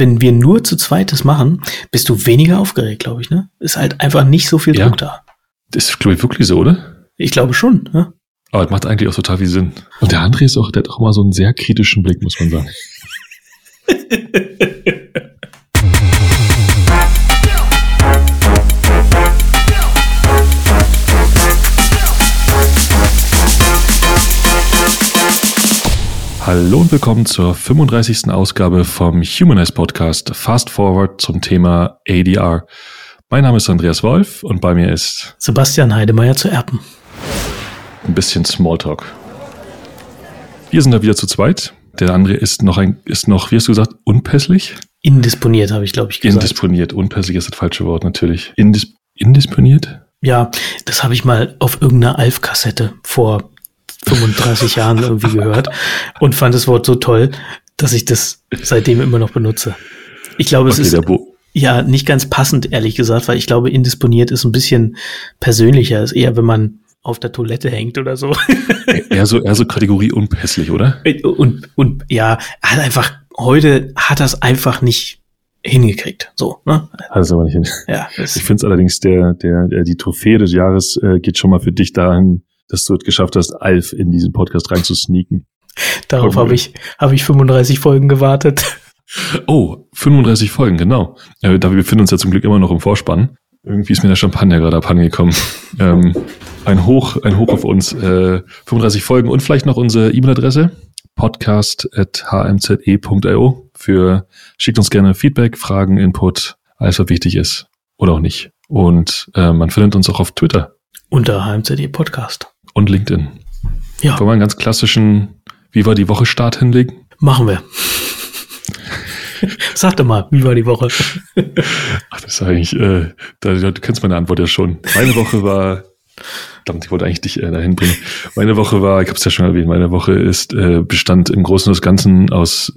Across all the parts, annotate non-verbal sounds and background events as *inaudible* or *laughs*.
wenn wir nur zu zweites machen, bist du weniger aufgeregt, glaube ich, ne? Ist halt einfach nicht so viel Ja. Druck da. Das ist, glaube ich, wirklich so, oder? Ich glaube schon, ne? Aber das macht eigentlich auch total viel Sinn. Und der André ist auch, der hat auch immer so einen sehr kritischen Blick, muss man sagen. *laughs* Hallo und willkommen zur 35. Ausgabe vom Humanize Podcast Fast Forward zum Thema ADR. Mein Name ist Andreas Wolf und bei mir ist Sebastian Heidemeyer zu Erpen. ein bisschen Smalltalk. Wir sind da wieder zu zweit. Der andere ist noch ein, ist noch, wie hast du gesagt, unpässlich? Indisponiert, habe ich, glaube ich, gesagt. Indisponiert. Unpässlich ist das falsche Wort natürlich. Indis, indisponiert? ja, das habe ich mal auf irgendeiner Alf-Kassette vor 35 Jahren irgendwie gehört und fand das Wort so toll, dass ich das seitdem immer noch benutze. Ich glaube, es Okay, ist der Bo ja nicht ganz passend, ehrlich gesagt, weil ich glaube, indisponiert ist ein bisschen persönlicher, ist eher, wenn man auf der Toilette hängt oder so. *laughs* eher so, eher so Kategorie unpässlich, oder? Und, und ja, er hat einfach, heute hat er es einfach nicht hingekriegt. So, ne? Also aber nicht hin. Ja, das, Ich finde es allerdings, der, der, der, die Trophäe des Jahres äh, geht schon mal für dich dahin, dass du es geschafft hast, Alf in diesen Podcast reinzusneaken. darauf habe ich, habe ich 35 Folgen gewartet. *laughs* Oh, 35 Folgen, genau. Äh, da wir befinden uns ja zum Glück immer noch im Vorspann. Irgendwie ist mir der Champagner gerade abhandengekommen. *laughs* ähm, ein Hoch, ein Hoch auf uns. Äh, 35 Folgen und vielleicht noch unsere E-Mail-Adresse podcast.hmze.io für schickt uns gerne Feedback, Fragen, Input, alles was wichtig ist oder auch nicht. Und äh, man findet uns auch auf Twitter Unter HMZD Podcast. Und LinkedIn. Ja, Wollen wir einen ganz klassischen Wie war die Woche Start hinlegen? machen wir. *laughs* Sag doch mal, wie war die Woche? Ach, das ist eigentlich, äh, da, du kennst meine Antwort ja schon. Meine Woche war, verdammt, ich wollte eigentlich dich äh, dahin bringen. Meine Woche war, ich habe es ja schon erwähnt, meine Woche ist äh, bestand im Großen und Ganzen aus,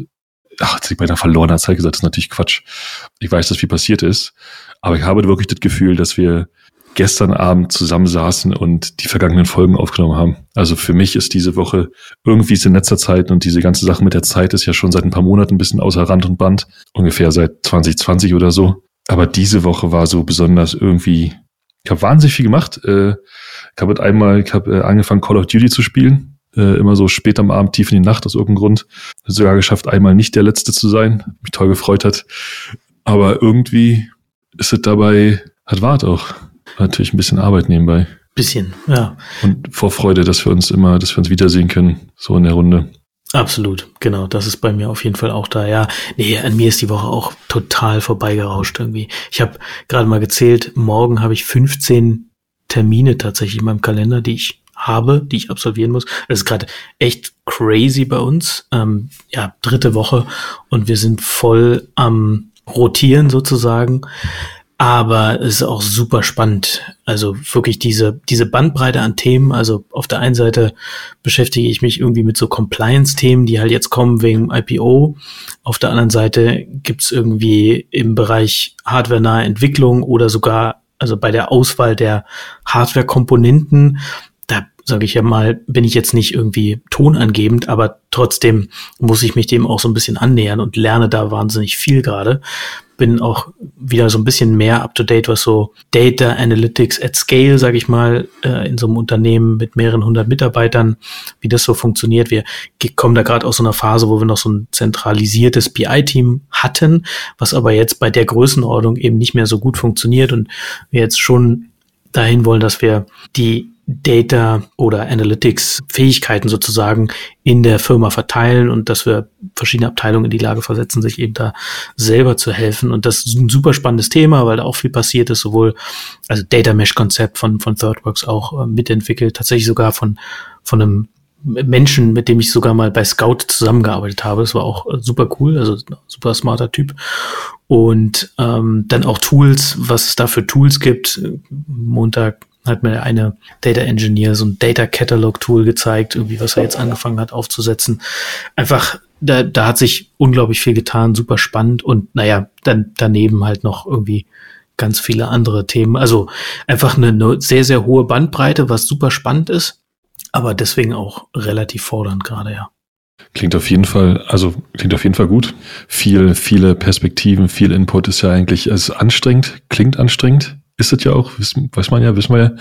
ach, jetzt ich bei einer verlorener Zeit gesagt, das ist natürlich Quatsch. Ich weiß, dass viel passiert ist, aber ich habe wirklich das Gefühl, dass wir gestern Abend zusammensaßen und die vergangenen Folgen aufgenommen haben. Also für mich ist diese Woche irgendwie ist in letzter Zeit und diese ganze Sache mit der Zeit ist ja schon seit ein paar Monaten ein bisschen außer Rand und Band, ungefähr seit 2020 oder so. Aber diese Woche war so besonders irgendwie, ich habe wahnsinnig viel gemacht. Äh, ich habe einmal, ich habe äh, angefangen Call of Duty zu spielen, äh, immer so spät am Abend, tief in die Nacht aus irgendeinem Grund. Sogar geschafft, einmal nicht der Letzte zu sein, mich toll gefreut hat. Aber irgendwie ist es dabei, hat Wart auch. Natürlich ein bisschen Arbeit nebenbei. Bisschen, ja. Und vor Freude, dass wir uns immer, dass wir uns wiedersehen können, so in der Runde. Absolut, genau. Das ist bei mir auf jeden Fall auch da. Ja, nee, an mir ist die Woche auch total vorbeigerauscht irgendwie. Ich habe gerade mal gezählt, morgen habe ich 15 Termine tatsächlich in meinem Kalender, die ich habe, die ich absolvieren muss. Das ist gerade echt crazy bei uns. Ähm, ja, dritte Woche und wir sind voll am Rotieren sozusagen. Aber es ist auch super spannend. Also wirklich diese, diese Bandbreite an Themen. Also auf der einen Seite beschäftige ich mich irgendwie mit so Compliance-Themen, die halt jetzt kommen wegen IPO. Auf der anderen Seite gibt's irgendwie im Bereich hardwarenahe Entwicklung oder sogar also bei der Auswahl der Hardware-Komponenten. Sage ich ja mal, bin ich jetzt nicht irgendwie tonangebend, aber trotzdem muss ich mich dem auch so ein bisschen annähern und lerne da wahnsinnig viel gerade bin auch wieder so ein bisschen mehr up to date, was so Data Analytics at Scale, sage ich mal, äh, in so einem Unternehmen mit mehreren hundert Mitarbeitern, wie das so funktioniert. Wir kommen da gerade aus so einer Phase, wo wir noch so ein zentralisiertes BI-Team hatten, was aber jetzt bei der Größenordnung eben nicht mehr so gut funktioniert und wir jetzt schon dahin wollen, dass wir die Data oder Analytics Fähigkeiten sozusagen in der Firma verteilen und dass wir verschiedene Abteilungen in die Lage versetzen, sich eben da selber zu helfen. Und das ist ein super spannendes Thema, weil da auch viel passiert ist, sowohl also Data Mesh Konzept von, von ThirdWorks auch äh, mitentwickelt, tatsächlich sogar von, von einem Menschen, mit dem ich sogar mal bei Scout zusammengearbeitet habe. Das war auch äh, super cool, also super smarter Typ. Und ähm, dann auch Tools, was es da für Tools gibt. Montag hat mir eine Data Engineer so ein Data Catalog Tool gezeigt, irgendwie was er jetzt angefangen hat aufzusetzen. Einfach, da, da hat sich unglaublich viel getan, super spannend und naja, dann daneben halt noch irgendwie ganz viele andere Themen. Also einfach eine, eine sehr, sehr hohe Bandbreite, was super spannend ist, aber deswegen auch relativ fordernd gerade, ja. Klingt auf jeden Fall, also klingt auf jeden Fall gut. Viel, viele Perspektiven, viel Input ist ja eigentlich, es ist anstrengend, klingt anstrengend, ist es ja auch, weiß man ja, wissen wir ja.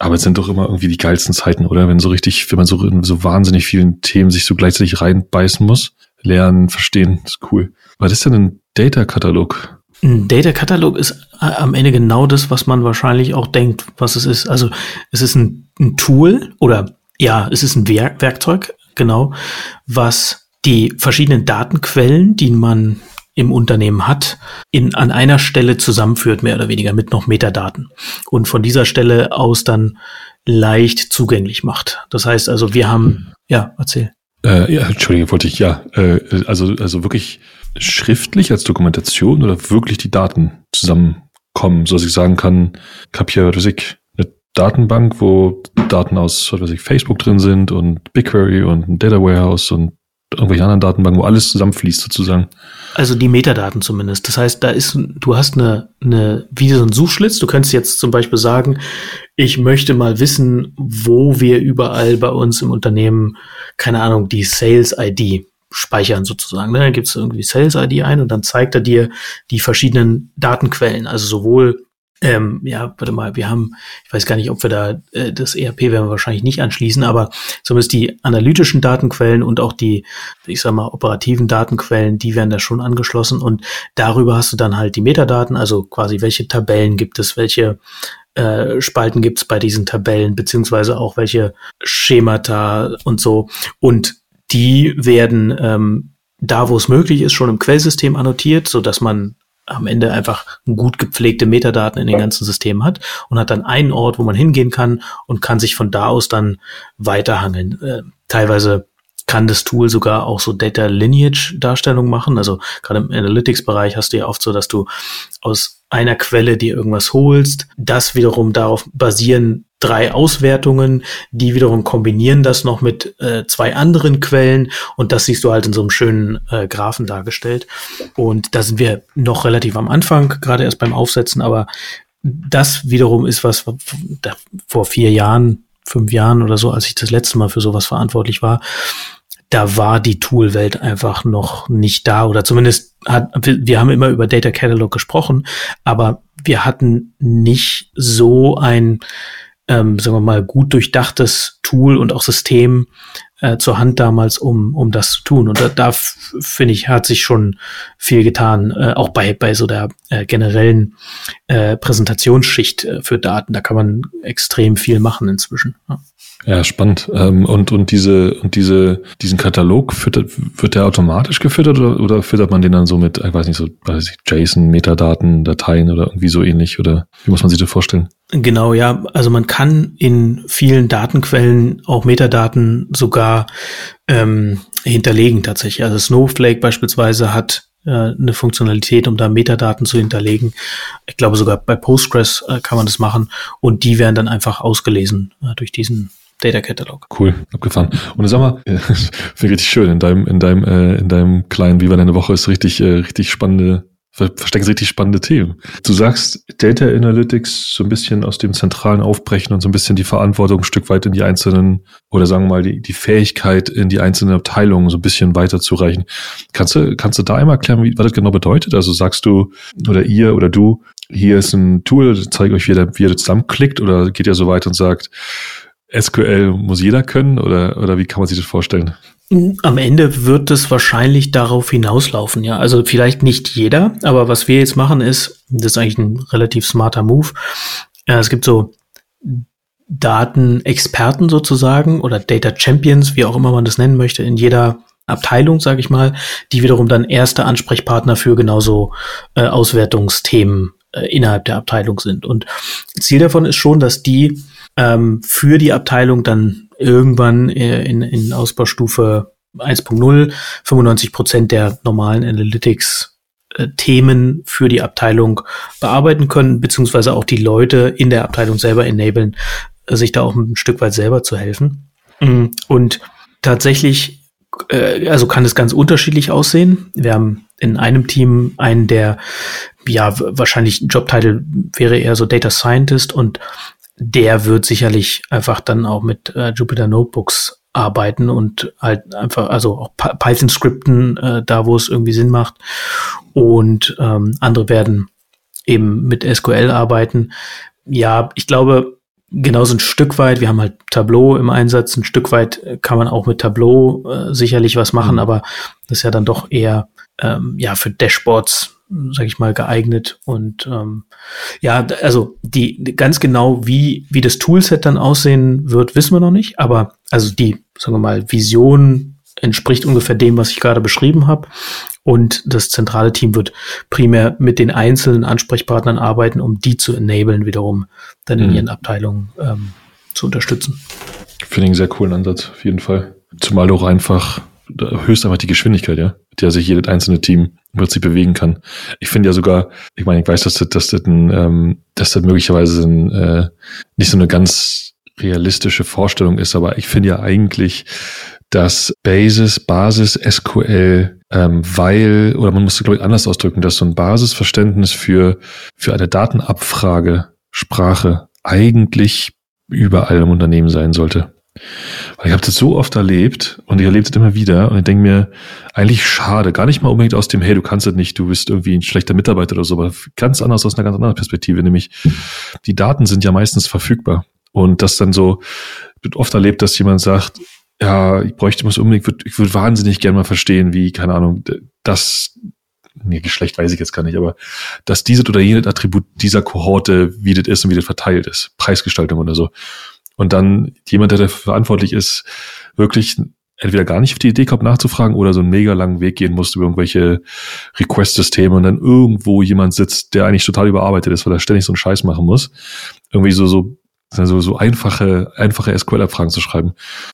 Aber es sind doch immer irgendwie die geilsten Zeiten, oder? Wenn so richtig, wenn man so in so wahnsinnig vielen Themen sich so gleichzeitig reinbeißen muss. Lernen, verstehen, ist cool. Was ist denn ein Data-Katalog? Ein Data-Katalog ist am Ende genau das, was man wahrscheinlich auch denkt, was es ist. Also es ist ein, ein Tool oder ja, es ist ein Werk Werkzeug, genau, was die verschiedenen Datenquellen, die man im Unternehmen hat, in, an einer Stelle zusammenführt, mehr oder weniger mit noch Metadaten und von dieser Stelle aus dann leicht zugänglich macht. Das heißt also, wir haben, ja, erzähl. Äh, ja, Entschuldige, wollte ich, ja, äh, also, also wirklich schriftlich als Dokumentation oder wirklich die Daten zusammenkommen, so dass ich sagen kann, ich habe hier, was weiß ich, eine Datenbank, wo Daten aus, was weiß ich, Facebook drin sind und BigQuery und ein Data Warehouse und irgendwelche anderen Datenbanken, wo alles zusammenfließt sozusagen. Also die Metadaten zumindest. Das heißt, da ist, du hast eine, eine, wie so ein Suchschlitz. Du könntest jetzt zum Beispiel sagen, ich möchte mal wissen, wo wir überall bei uns im Unternehmen, keine Ahnung, die Sales ID speichern sozusagen. Ne? Dann gibst du irgendwie Sales ID ein und dann zeigt er dir die verschiedenen Datenquellen, also sowohl ähm, ja, warte mal, wir haben, ich weiß gar nicht, ob wir da äh, das ERP werden wir wahrscheinlich nicht anschließen, aber zumindest die analytischen Datenquellen und auch die, ich sag mal, operativen Datenquellen, die werden da schon angeschlossen und darüber hast du dann halt die Metadaten, also quasi welche Tabellen gibt es, welche äh, Spalten gibt es bei diesen Tabellen, beziehungsweise auch welche Schemata und so. Und die werden ähm, da, wo es möglich ist, schon im Quellsystem annotiert, so dass man am Ende einfach gut gepflegte Metadaten in den ganzen Systemen hat und hat dann einen Ort, wo man hingehen kann und kann sich von da aus dann weiterhangeln. Äh, teilweise kann das Tool sogar auch so Data Lineage Darstellung machen. Also gerade im Analytics Bereich hast du ja oft so, dass du aus einer Quelle dir irgendwas holst, das wiederum darauf basieren drei Auswertungen, die wiederum kombinieren das noch mit äh, zwei anderen Quellen und das siehst du halt in so einem schönen äh, Graphen dargestellt. Und da sind wir noch relativ am Anfang, gerade erst beim Aufsetzen, aber das wiederum ist was vor vier Jahren, fünf Jahren oder so, als ich das letzte Mal für sowas verantwortlich war, da war die Toolwelt einfach noch nicht da oder zumindest hat, wir haben immer über Data Catalog gesprochen, aber wir hatten nicht so ein ähm, sagen wir mal, gut durchdachtes Tool und auch System äh, zur Hand damals, um, um das zu tun. Und da, da finde ich, hat sich schon viel getan, äh, auch bei, bei so der äh, generellen äh, Präsentationsschicht äh, für Daten. Da kann man extrem viel machen inzwischen. Ja. Ja, spannend. Ähm, und, und diese, und diese, diesen Katalog füttert, wird der automatisch gefüttert oder, oder füttert man den dann so mit, ich weiß nicht, so, weiß ich, JSON, Metadaten, Dateien oder irgendwie so ähnlich? Oder wie muss man sich das vorstellen? Genau, ja. Also man kann in vielen Datenquellen auch Metadaten sogar ähm, hinterlegen tatsächlich. Also Snowflake beispielsweise hat äh, eine Funktionalität, um da Metadaten zu hinterlegen. Ich glaube sogar bei Postgres äh, kann man das machen und die werden dann einfach ausgelesen äh, durch diesen Data Catalog. Cool, abgefahren. Und sag mal, *laughs* finde ich richtig schön. In deinem, in deinem, äh, in deinem kleinen Wie war deine Woche ist richtig, äh, richtig spannende, verstecken sich richtig spannende Themen. Du sagst Data Analytics so ein bisschen aus dem Zentralen aufbrechen und so ein bisschen die Verantwortung ein Stück weit in die einzelnen, oder sagen wir mal, die, die Fähigkeit in die einzelnen Abteilungen so ein bisschen weiterzureichen. Kannst du, kannst du da einmal erklären, wie, was das genau bedeutet? Also sagst du, oder ihr oder du, hier ist ein Tool, zeige euch, wie ihr, wie ihr zusammenklickt, oder geht ihr so weit und sagt, SQL muss jeder können oder, oder wie kann man sich das vorstellen? Am Ende wird es wahrscheinlich darauf hinauslaufen, ja. Also vielleicht nicht jeder, aber was wir jetzt machen ist, das ist eigentlich ein relativ smarter Move. Ja, es gibt so Datenexperten sozusagen oder Data Champions, wie auch immer man das nennen möchte, in jeder Abteilung, sage ich mal, die wiederum dann erste Ansprechpartner für genauso äh, Auswertungsthemen äh, innerhalb der Abteilung sind. Und Ziel davon ist schon, dass die ähm, für die Abteilung dann irgendwann äh, in, in Ausbaustufe 1.0 95 Prozent der normalen Analytics äh, Themen für die Abteilung bearbeiten können, beziehungsweise auch die Leute in der Abteilung selber enablen, sich da auch ein Stück weit selber zu helfen. Mhm. Und tatsächlich, äh, also kann es ganz unterschiedlich aussehen. Wir haben in einem Team einen, der ja wahrscheinlich Jobtitel wäre eher so Data Scientist und der wird sicherlich einfach dann auch mit äh, Jupyter Notebooks arbeiten und halt einfach, also auch Python skripten, äh, da wo es irgendwie Sinn macht. Und ähm, andere werden eben mit SQL arbeiten. Ja, ich glaube, genauso ein Stück weit, wir haben halt Tableau im Einsatz, ein Stück weit kann man auch mit Tableau äh, sicherlich was machen, mhm. aber das ist ja dann doch eher ähm, ja für Dashboards sag ich mal, geeignet. Und ähm, ja, also die ganz genau, wie, wie das Toolset dann aussehen wird, wissen wir noch nicht. Aber also die, sagen wir mal, Vision entspricht ungefähr dem, was ich gerade beschrieben habe. Und das zentrale Team wird primär mit den einzelnen Ansprechpartnern arbeiten, um die zu enablen, wiederum dann in mhm. ihren Abteilungen ähm, zu unterstützen. Finde ich einen sehr coolen Ansatz, auf jeden Fall. Zumal auch einfach höchst einfach die Geschwindigkeit, ja, mit der sich jedes einzelne Team im Prinzip bewegen kann. Ich finde ja sogar, ich meine, ich weiß, dass das, dass das, ein, ähm, dass das möglicherweise ein, äh, nicht so eine ganz realistische Vorstellung ist, aber ich finde ja eigentlich, dass Basis, Basis, SQL, ähm, weil, oder man muss es, glaube ich, anders ausdrücken, dass so ein Basisverständnis für, für eine Datenabfrage, Sprache eigentlich überall im Unternehmen sein sollte. Weil ich habe das so oft erlebt und ich erlebe das immer wieder und ich denke mir, eigentlich schade, gar nicht mal unbedingt aus dem, hey, du kannst das nicht, du bist irgendwie ein schlechter Mitarbeiter oder so, aber ganz anders aus einer ganz anderen Perspektive, nämlich die Daten sind ja meistens verfügbar. Und das dann so, wird oft erlebt, dass jemand sagt, ja, ich bräuchte muss unbedingt, ich würde wahnsinnig gerne mal verstehen, wie, keine Ahnung, das, nee, Geschlecht weiß ich jetzt gar nicht, aber dass dieses oder jenes Attribut dieser Kohorte, wie das ist und wie das verteilt ist, Preisgestaltung oder so. Und dann jemand, der dafür verantwortlich ist, wirklich entweder gar nicht auf die Idee kommt, nachzufragen oder so einen mega langen Weg gehen muss über irgendwelche Request-Systeme und dann irgendwo jemand sitzt, der eigentlich total überarbeitet ist, weil er ständig so einen Scheiß machen muss. Irgendwie so, so, so, so einfache, einfache SQL-Abfragen zu schreiben.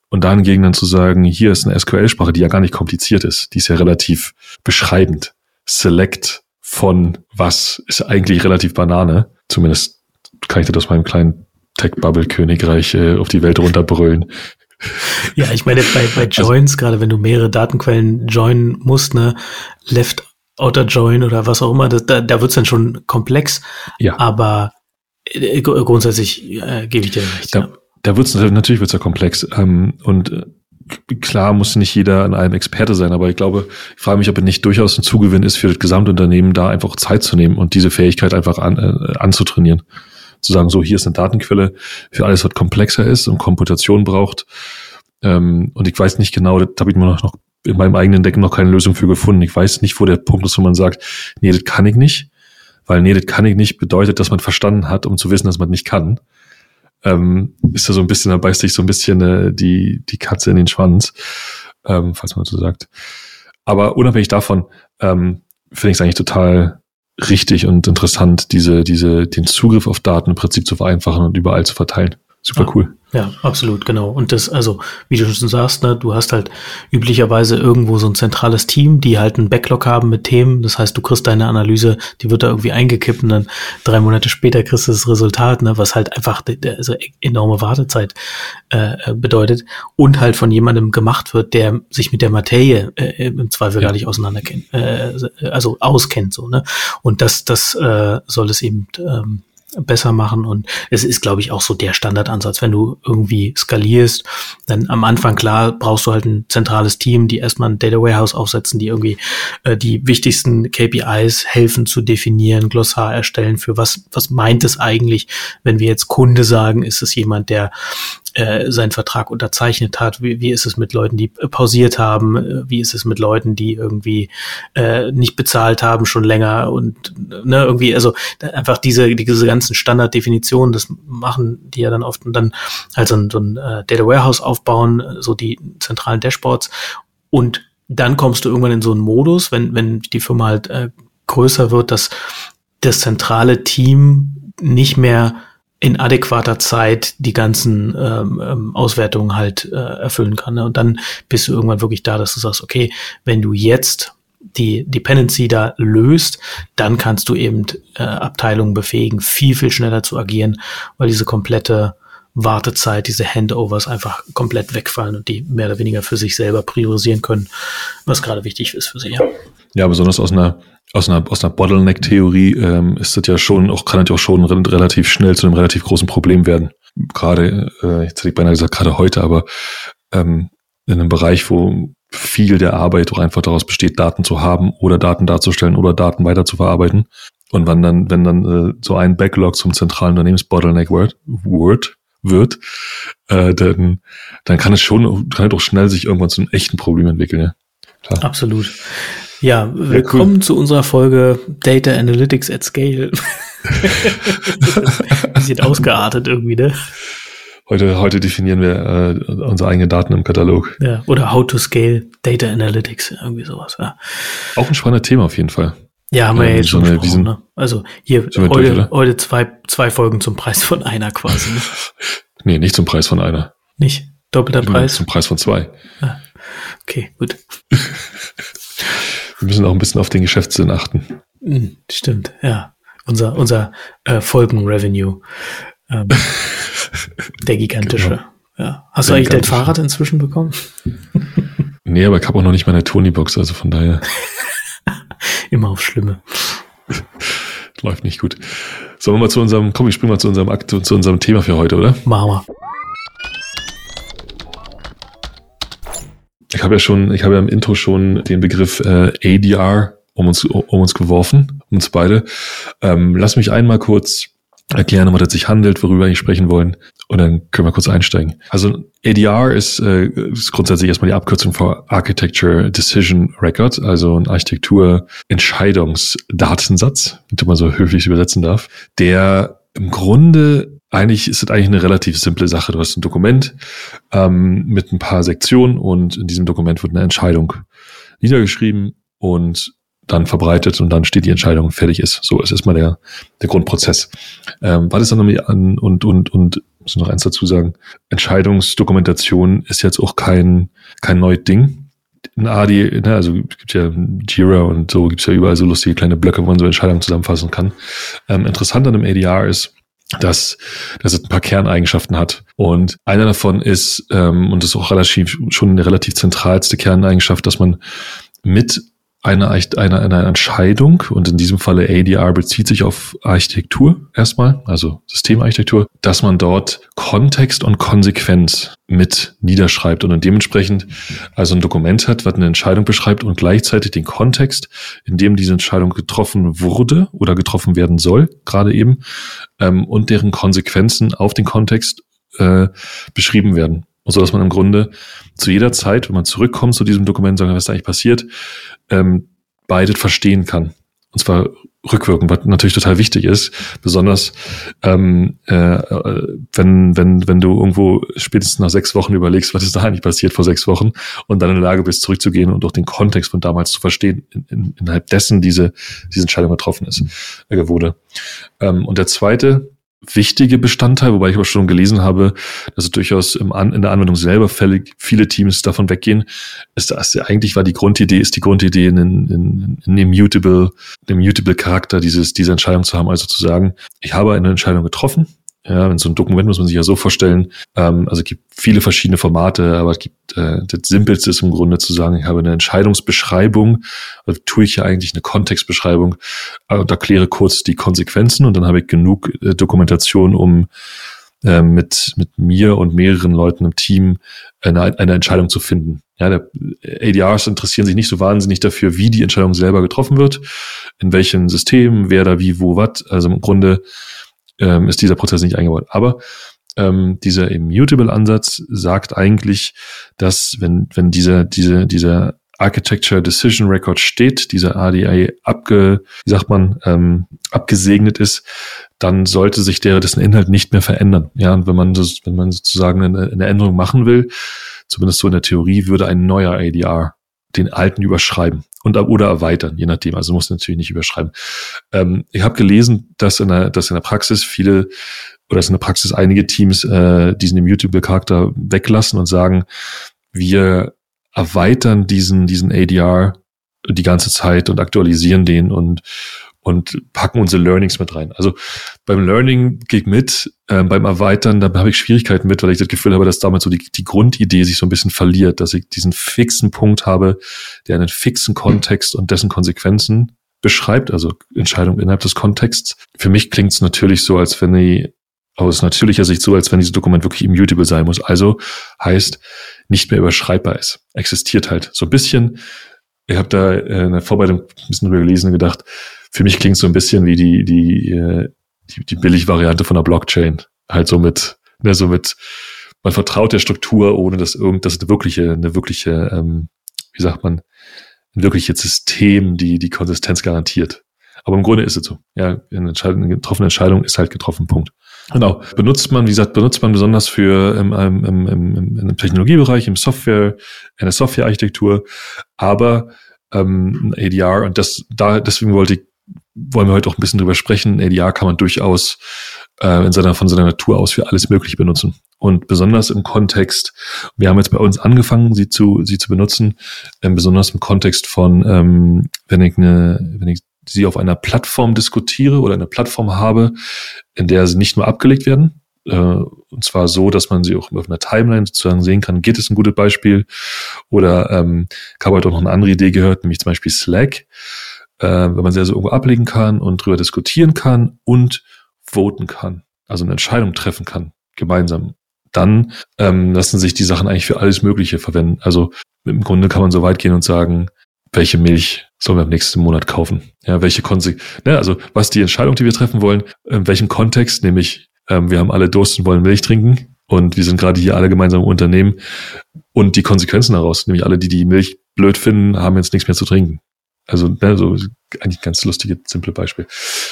Und dann gegen dann zu sagen, hier ist eine SQL-Sprache, die ja gar nicht kompliziert ist. Die ist ja relativ beschreibend. Select von was ist eigentlich relativ Banane. Zumindest kann ich das aus meinem kleinen Tech-Bubble-Königreich auf die Welt runterbrüllen. Ja, ich meine, bei, bei also Joins, also, gerade wenn du mehrere Datenquellen joinen musst, ne, Left Outer Join oder was auch immer, das, da, da wird's dann schon komplex. Ja. Aber äh, grundsätzlich äh, gebe ich dir recht. Da, ja. da wird's natürlich wird's ja komplex. Ähm, und äh, klar muss nicht jeder an einem Experte sein, aber ich glaube, ich frage mich, ob es nicht durchaus ein Zugewinn ist für das Gesamtunternehmen, da einfach Zeit zu nehmen und diese Fähigkeit einfach an, äh, anzutrainieren zu sagen, so hier ist eine Datenquelle für alles, was komplexer ist und Komputation braucht. Ähm, und ich weiß nicht genau, da habe ich mir noch, noch in meinem eigenen Decken noch keine Lösung für gefunden. Ich weiß nicht, wo der Punkt ist, wo man sagt, nee, das kann ich nicht. Weil nee, das kann ich nicht bedeutet, dass man verstanden hat, um zu wissen, dass man nicht kann. Ähm, ist da so ein bisschen, da beißt sich so ein bisschen äh, die, die Katze in den Schwanz, ähm, falls man so sagt. Aber unabhängig davon ähm, finde ich es eigentlich total richtig und interessant, diese, diese, den Zugriff auf Daten im Prinzip zu vereinfachen und überall zu verteilen. Super cool. Ja, absolut, genau. Und das, also, wie du schon sagst, ne, du hast halt üblicherweise irgendwo so ein zentrales Team, die halt einen Backlog haben mit Themen. Das heißt, du kriegst deine Analyse, die wird da irgendwie eingekippt und dann drei Monate später kriegst du das Resultat, ne, was halt einfach also enorme Wartezeit äh, bedeutet und halt von jemandem gemacht wird, der sich mit der Materie äh, im Zweifel ja. gar nicht auseinanderkennt, äh, also auskennt, so, ne. Und das, das äh, soll es eben ähm, besser machen. Und es ist, glaube ich, auch so der Standardansatz. Wenn du irgendwie skalierst, dann am Anfang klar brauchst du halt ein zentrales Team, die erstmal ein Data Warehouse aufsetzen, die irgendwie äh, die wichtigsten KPIs helfen zu definieren, Glossar erstellen für was, was meint es eigentlich, wenn wir jetzt Kunde sagen, ist es jemand, der äh, seinen Vertrag unterzeichnet hat? Wie, wie ist es mit Leuten, die pausiert haben? Äh, wie ist es mit Leuten, die irgendwie äh, nicht bezahlt haben schon länger und ne, irgendwie, also einfach diese, diese ganzen Standarddefinitionen, das machen die ja dann oft und dann halt so ein, so ein äh, Data Warehouse aufbauen, so die zentralen Dashboards und dann kommst du irgendwann in so einen Modus, wenn, wenn die Firma halt äh, größer wird, dass das zentrale Team nicht mehr in adäquater Zeit die ganzen ähm, ähm, Auswertungen halt äh, erfüllen kann. Ne? Und dann bist du irgendwann wirklich da, dass du sagst, okay, wenn du jetzt die Dependency da löst, dann kannst du eben äh, Abteilungen befähigen, viel, viel schneller zu agieren, weil diese komplette Wartezeit, diese Handovers einfach komplett wegfallen und die mehr oder weniger für sich selber priorisieren können, was gerade wichtig ist für sie. Ja, ja besonders aus einer aus einer, aus einer Bottleneck-Theorie ähm, ist das ja schon, auch kann das ja auch schon relativ schnell zu einem relativ großen Problem werden. Gerade, äh, jetzt hätte ich beinahe gesagt, gerade heute, aber ähm, in einem Bereich, wo viel der Arbeit auch einfach daraus besteht, Daten zu haben oder Daten darzustellen oder Daten weiter zu verarbeiten. Und wenn dann, wenn dann äh, so ein Backlog zum zentralen Unternehmens-Bottleneck Word, Word wird, äh, dann, dann kann es schon, kann doch schnell sich irgendwann zu einem echten Problem entwickeln. Ja? Klar. Absolut. Ja, willkommen ja, cool. zu unserer Folge Data Analytics at Scale. *laughs* *laughs* Bisschen ausgeartet irgendwie, ne? Heute, heute definieren wir äh, unsere eigenen Daten im Katalog. Ja, oder How to Scale Data Analytics, irgendwie sowas. Ja. Auch ein spannendes Thema auf jeden Fall. Ja, haben wir ja jetzt schon eine, diesen, ne? Also hier heute, durch, heute zwei, zwei Folgen zum Preis von einer quasi. Ne? *laughs* nee, nicht zum Preis von einer. Nicht? Doppelter Preis? Zum Preis von zwei. Ah, okay, gut. *laughs* wir müssen auch ein bisschen auf den Geschäftssinn achten. Hm, stimmt, ja. Unser, unser äh, Folgen-Revenue. Ähm, *laughs* der gigantische. Genau. Ja. Hast der du eigentlich dein Fahrrad inzwischen bekommen? *laughs* nee, aber ich habe auch noch nicht meine Tony-Box, also von daher. *laughs* Immer aufs Schlimme. Läuft nicht gut. Sollen wir mal zu unserem, komm, ich spring mal zu unserem Akt, zu unserem Thema für heute, oder? Mama. Ich habe ja schon, ich habe ja im Intro schon den Begriff äh, ADR um uns, um uns geworfen, um uns beide. Ähm, lass mich einmal kurz erklären, um was es sich handelt, worüber wir eigentlich sprechen wollen. Und dann können wir kurz einsteigen. Also ADR ist, äh, ist grundsätzlich erstmal die Abkürzung für Architecture Decision Record, also ein Architektur-Entscheidungsdatensatz, wenn man so *laughs* höflich übersetzen darf, der im Grunde eigentlich ist es eigentlich eine relativ simple Sache. Du hast ein Dokument ähm, mit ein paar Sektionen und in diesem Dokument wird eine Entscheidung niedergeschrieben und dann verbreitet und dann steht die Entscheidung fertig ist. So ist erstmal der, der Grundprozess. Ähm, was ist dann noch an und, und, und, muss noch eins dazu sagen, Entscheidungsdokumentation ist jetzt auch kein, kein neues Ding. In ADI, ne, also gibt ja Jira und so gibt's ja überall so lustige kleine Blöcke, wo man so Entscheidungen zusammenfassen kann. Ähm, interessant an dem ADR ist, dass, dass es ein paar Kerneigenschaften hat. Und einer davon ist, ähm, und das ist auch relativ, schon eine relativ zentralste Kerneigenschaft, dass man mit eine, eine, eine Entscheidung und in diesem Falle ADR bezieht sich auf Architektur erstmal, also Systemarchitektur, dass man dort Kontext und Konsequenz mit niederschreibt und dementsprechend also ein Dokument hat, was eine Entscheidung beschreibt und gleichzeitig den Kontext, in dem diese Entscheidung getroffen wurde oder getroffen werden soll, gerade eben, ähm, und deren Konsequenzen auf den Kontext äh, beschrieben werden. So dass man im Grunde zu jeder Zeit, wenn man zurückkommt zu diesem Dokument, sagen, was da eigentlich passiert, ähm, beide verstehen kann. Und zwar rückwirkend, was natürlich total wichtig ist, besonders ähm, äh, wenn, wenn, wenn du irgendwo spätestens nach sechs Wochen überlegst, was ist da eigentlich passiert vor sechs Wochen und dann in der Lage bist, zurückzugehen und auch den Kontext von damals zu verstehen, in, in, innerhalb dessen diese, diese Entscheidung getroffen ist, äh, wurde. Ähm, und der zweite wichtige Bestandteil, wobei ich aber schon gelesen habe, dass durchaus im An in der Anwendung selber viele Teams davon weggehen, ist, dass eigentlich war die Grundidee, ist die Grundidee, einen, einen, einen immutable, einen immutable Charakter dieses, diese Entscheidung zu haben, also zu sagen, ich habe eine Entscheidung getroffen, ja, in so ein Dokument muss man sich ja so vorstellen, ähm, also es gibt viele verschiedene Formate, aber es gibt äh, das Simpelste ist im Grunde zu sagen, ich habe eine Entscheidungsbeschreibung, also tue ich ja eigentlich eine Kontextbeschreibung äh, und erkläre kurz die Konsequenzen und dann habe ich genug äh, Dokumentation, um äh, mit, mit mir und mehreren Leuten im Team eine, eine Entscheidung zu finden. Ja, der ADRs interessieren sich nicht so wahnsinnig dafür, wie die Entscheidung selber getroffen wird, in welchem System, wer da wie, wo, was. Also im Grunde ähm, ist dieser Prozess nicht eingebaut. Aber ähm, dieser Immutable-Ansatz sagt eigentlich, dass wenn, wenn dieser, diese, dieser Architecture Decision Record steht, dieser ADA abge, wie sagt man, ähm, abgesegnet ist, dann sollte sich der dessen Inhalt nicht mehr verändern. Ja, und wenn man das, wenn man sozusagen eine, eine Änderung machen will, zumindest so in der Theorie, würde ein neuer ADR den alten überschreiben und oder erweitern, je nachdem. Also muss natürlich nicht überschreiben. Ähm, ich habe gelesen, dass in, der, dass in der Praxis viele oder dass in der Praxis einige Teams äh, diesen immutable Charakter weglassen und sagen, wir erweitern diesen diesen ADR die ganze Zeit und aktualisieren den und und packen unsere Learnings mit rein. Also beim Learning geht mit, äh, beim Erweitern, da habe ich Schwierigkeiten mit, weil ich das Gefühl habe, dass damals so die, die Grundidee sich so ein bisschen verliert, dass ich diesen fixen Punkt habe, der einen fixen Kontext und dessen Konsequenzen beschreibt, also Entscheidung innerhalb des Kontexts. Für mich klingt es natürlich so, als wenn ich aus natürlicher Sicht so, als wenn dieses Dokument wirklich immutable sein muss. Also heißt, nicht mehr überschreibbar ist. Existiert halt so ein bisschen. Ich habe da äh, in der Vorbereitung ein bisschen drüber gelesen und gedacht, für mich klingt so ein bisschen wie die, die, äh, die, die Billig-Variante von der Blockchain. Halt so mit, ne, so mit, man vertraut der Struktur, ohne dass irgend, das eine wirkliche, eine wirkliche, ähm, wie sagt man, ein wirkliches System, die die Konsistenz garantiert. Aber im Grunde ist es so. Ja, eine, Entscheidung, eine getroffene Entscheidung ist halt getroffen, Punkt. Genau. Benutzt man, wie gesagt, benutzt man besonders für im, im, im, im, im Technologiebereich, im Software, in der Softwarearchitektur, aber ähm, ADR und das da deswegen wollte ich, wollen wir heute auch ein bisschen drüber sprechen. ADR kann man durchaus äh, in seiner von seiner Natur aus für alles Mögliche benutzen und besonders im Kontext. Wir haben jetzt bei uns angefangen, sie zu sie zu benutzen, ähm, besonders im Kontext von ähm, wenn ich eine wenn ich sie auf einer Plattform diskutiere oder eine Plattform habe, in der sie nicht nur abgelegt werden, äh, und zwar so, dass man sie auch auf einer Timeline sozusagen sehen kann, geht es ein gutes Beispiel. Oder ähm, ich habe halt auch noch eine andere Idee gehört, nämlich zum Beispiel Slack, äh, wenn man sie also irgendwo ablegen kann und drüber diskutieren kann und voten kann, also eine Entscheidung treffen kann, gemeinsam. Dann ähm, lassen sich die Sachen eigentlich für alles Mögliche verwenden. Also im Grunde kann man so weit gehen und sagen, welche Milch sollen wir im nächsten Monat kaufen? Ja, welche Konsequenz, ne, also was die Entscheidung, die wir treffen wollen, in welchem Kontext, nämlich ähm, wir haben alle Durst und wollen Milch trinken und wir sind gerade hier alle gemeinsam im Unternehmen und die Konsequenzen daraus, nämlich alle, die die Milch blöd finden, haben jetzt nichts mehr zu trinken. Also, ne, so eigentlich ganz lustige, simple Beispiel.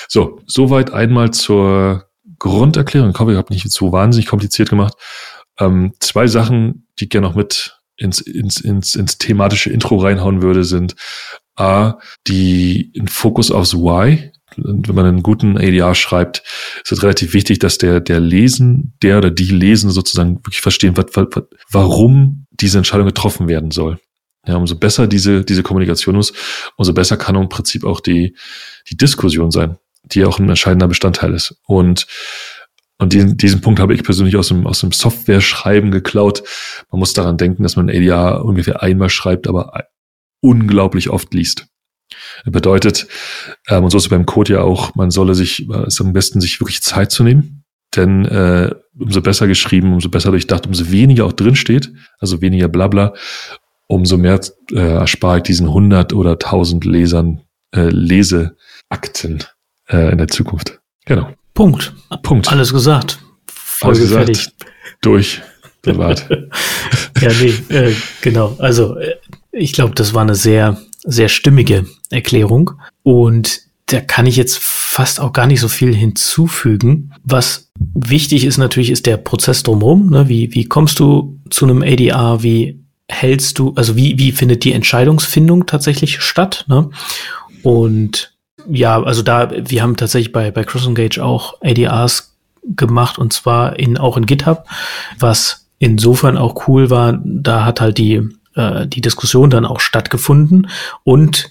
So, soweit einmal zur Grunderklärung. Ich hoffe, ich habe nicht so wahnsinnig kompliziert gemacht. Ähm, zwei Sachen, die ich gerne noch mit ins, ins, ins, ins thematische Intro reinhauen würde, sind A, die in Fokus aufs Why. Wenn man einen guten ADR schreibt, ist es relativ wichtig, dass der, der Lesen, der oder die Lesen sozusagen wirklich verstehen, was, was, warum diese Entscheidung getroffen werden soll. Ja, umso besser diese, diese Kommunikation ist, umso besser kann im Prinzip auch die, die Diskussion sein, die auch ein entscheidender Bestandteil ist. Und und diesen, diesen Punkt habe ich persönlich aus dem, aus dem Software-Schreiben geklaut. Man muss daran denken, dass man ADR ungefähr einmal schreibt, aber unglaublich oft liest. Das bedeutet, ähm, und so ist es beim Code ja auch, man solle sich, äh, ist am besten, sich wirklich Zeit zu nehmen. Denn äh, umso besser geschrieben, umso besser durchdacht, umso weniger auch drin steht, also weniger Blabla, umso mehr äh, erspare ich diesen 100 oder 1000 Lesern äh, Leseakten äh, in der Zukunft. Genau. Punkt. Punkt. Alles gesagt. Folge Alles gesagt. fertig. Durch. Bewahrt. *laughs* ja, nee, äh, genau. Also äh, ich glaube, das war eine sehr, sehr stimmige Erklärung. Und da kann ich jetzt fast auch gar nicht so viel hinzufügen. Was wichtig ist natürlich, ist der Prozess drumherum. Ne? Wie, wie kommst du zu einem ADR? Wie hältst du, also wie, wie findet die Entscheidungsfindung tatsächlich statt? Ne? Und ja, also da, wir haben tatsächlich bei, bei CrossEngage auch ADRs gemacht und zwar in, auch in GitHub, was insofern auch cool war, da hat halt die, äh, die Diskussion dann auch stattgefunden und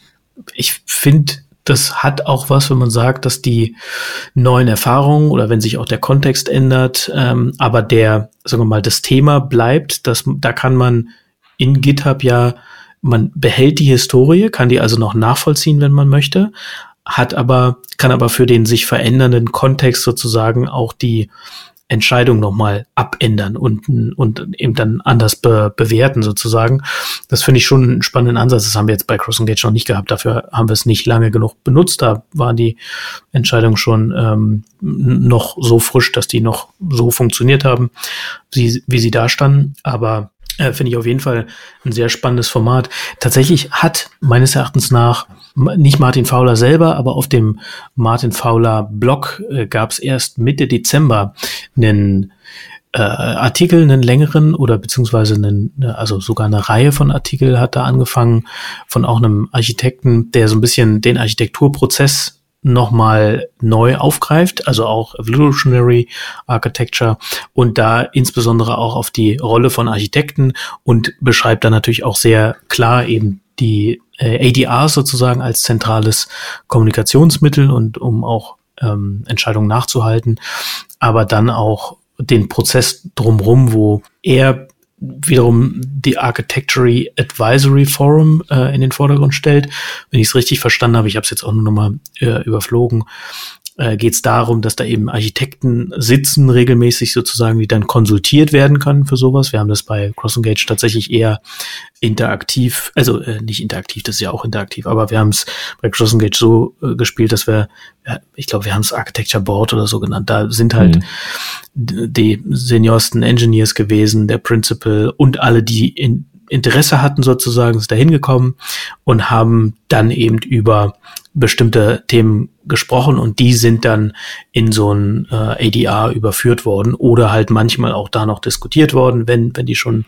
ich finde, das hat auch was, wenn man sagt, dass die neuen Erfahrungen oder wenn sich auch der Kontext ändert, ähm, aber der, sagen wir mal, das Thema bleibt, dass, da kann man in GitHub ja, man behält die Historie, kann die also noch nachvollziehen, wenn man möchte, hat aber, kann aber für den sich verändernden Kontext sozusagen auch die Entscheidung nochmal abändern und, und eben dann anders be, bewerten sozusagen. Das finde ich schon einen spannenden Ansatz. Das haben wir jetzt bei Cross Engage noch nicht gehabt. Dafür haben wir es nicht lange genug benutzt. Da waren die Entscheidungen schon ähm, noch so frisch, dass die noch so funktioniert haben, wie, wie sie da standen. Aber äh, finde ich auf jeden Fall ein sehr spannendes Format. Tatsächlich hat meines Erachtens nach nicht Martin Fowler selber, aber auf dem Martin Fowler Blog äh, gab es erst Mitte Dezember einen äh, Artikel, einen längeren oder beziehungsweise einen, also sogar eine Reihe von Artikel hat da angefangen von auch einem Architekten, der so ein bisschen den Architekturprozess nochmal neu aufgreift, also auch Evolutionary Architecture und da insbesondere auch auf die Rolle von Architekten und beschreibt dann natürlich auch sehr klar eben die äh, ADR sozusagen als zentrales Kommunikationsmittel und um auch ähm, Entscheidungen nachzuhalten, aber dann auch den Prozess drumrum, wo er wiederum die Architecture Advisory Forum äh, in den Vordergrund stellt. Wenn ich es richtig verstanden habe, ich habe es jetzt auch nur nochmal äh, überflogen, äh, geht es darum, dass da eben Architekten sitzen regelmäßig sozusagen, die dann konsultiert werden können für sowas. Wir haben das bei CrossEngage tatsächlich eher interaktiv, also äh, nicht interaktiv, das ist ja auch interaktiv, aber wir haben es bei CrossEngage so äh, gespielt, dass wir, ja, ich glaube, wir haben es Architecture Board oder so genannt. Da sind halt mhm. die seniorsten Engineers gewesen, der Principal und alle, die in Interesse hatten sozusagen, sind da hingekommen und haben dann eben über bestimmte Themen gesprochen und die sind dann in so ein äh, ADR überführt worden oder halt manchmal auch da noch diskutiert worden, wenn, wenn die schon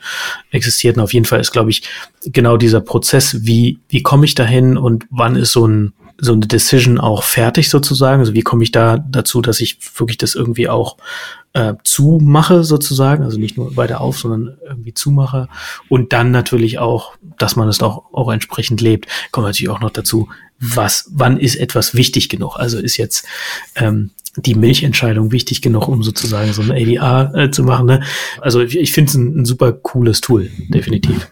existierten. Auf jeden Fall ist, glaube ich, genau dieser Prozess, wie, wie komme ich dahin und wann ist so ein so eine Decision auch fertig sozusagen? Also wie komme ich da dazu, dass ich wirklich das irgendwie auch äh, zumache sozusagen, also nicht nur weiter auf, sondern irgendwie zumache und dann natürlich auch, dass man es auch, auch entsprechend lebt. Kommt natürlich auch noch dazu, was, wann ist etwas wichtig genug? Also ist jetzt ähm, die Milchentscheidung wichtig genug, um sozusagen so ein ADR äh, zu machen. Ne? Also ich, ich finde es ein, ein, super cooles Tool, definitiv.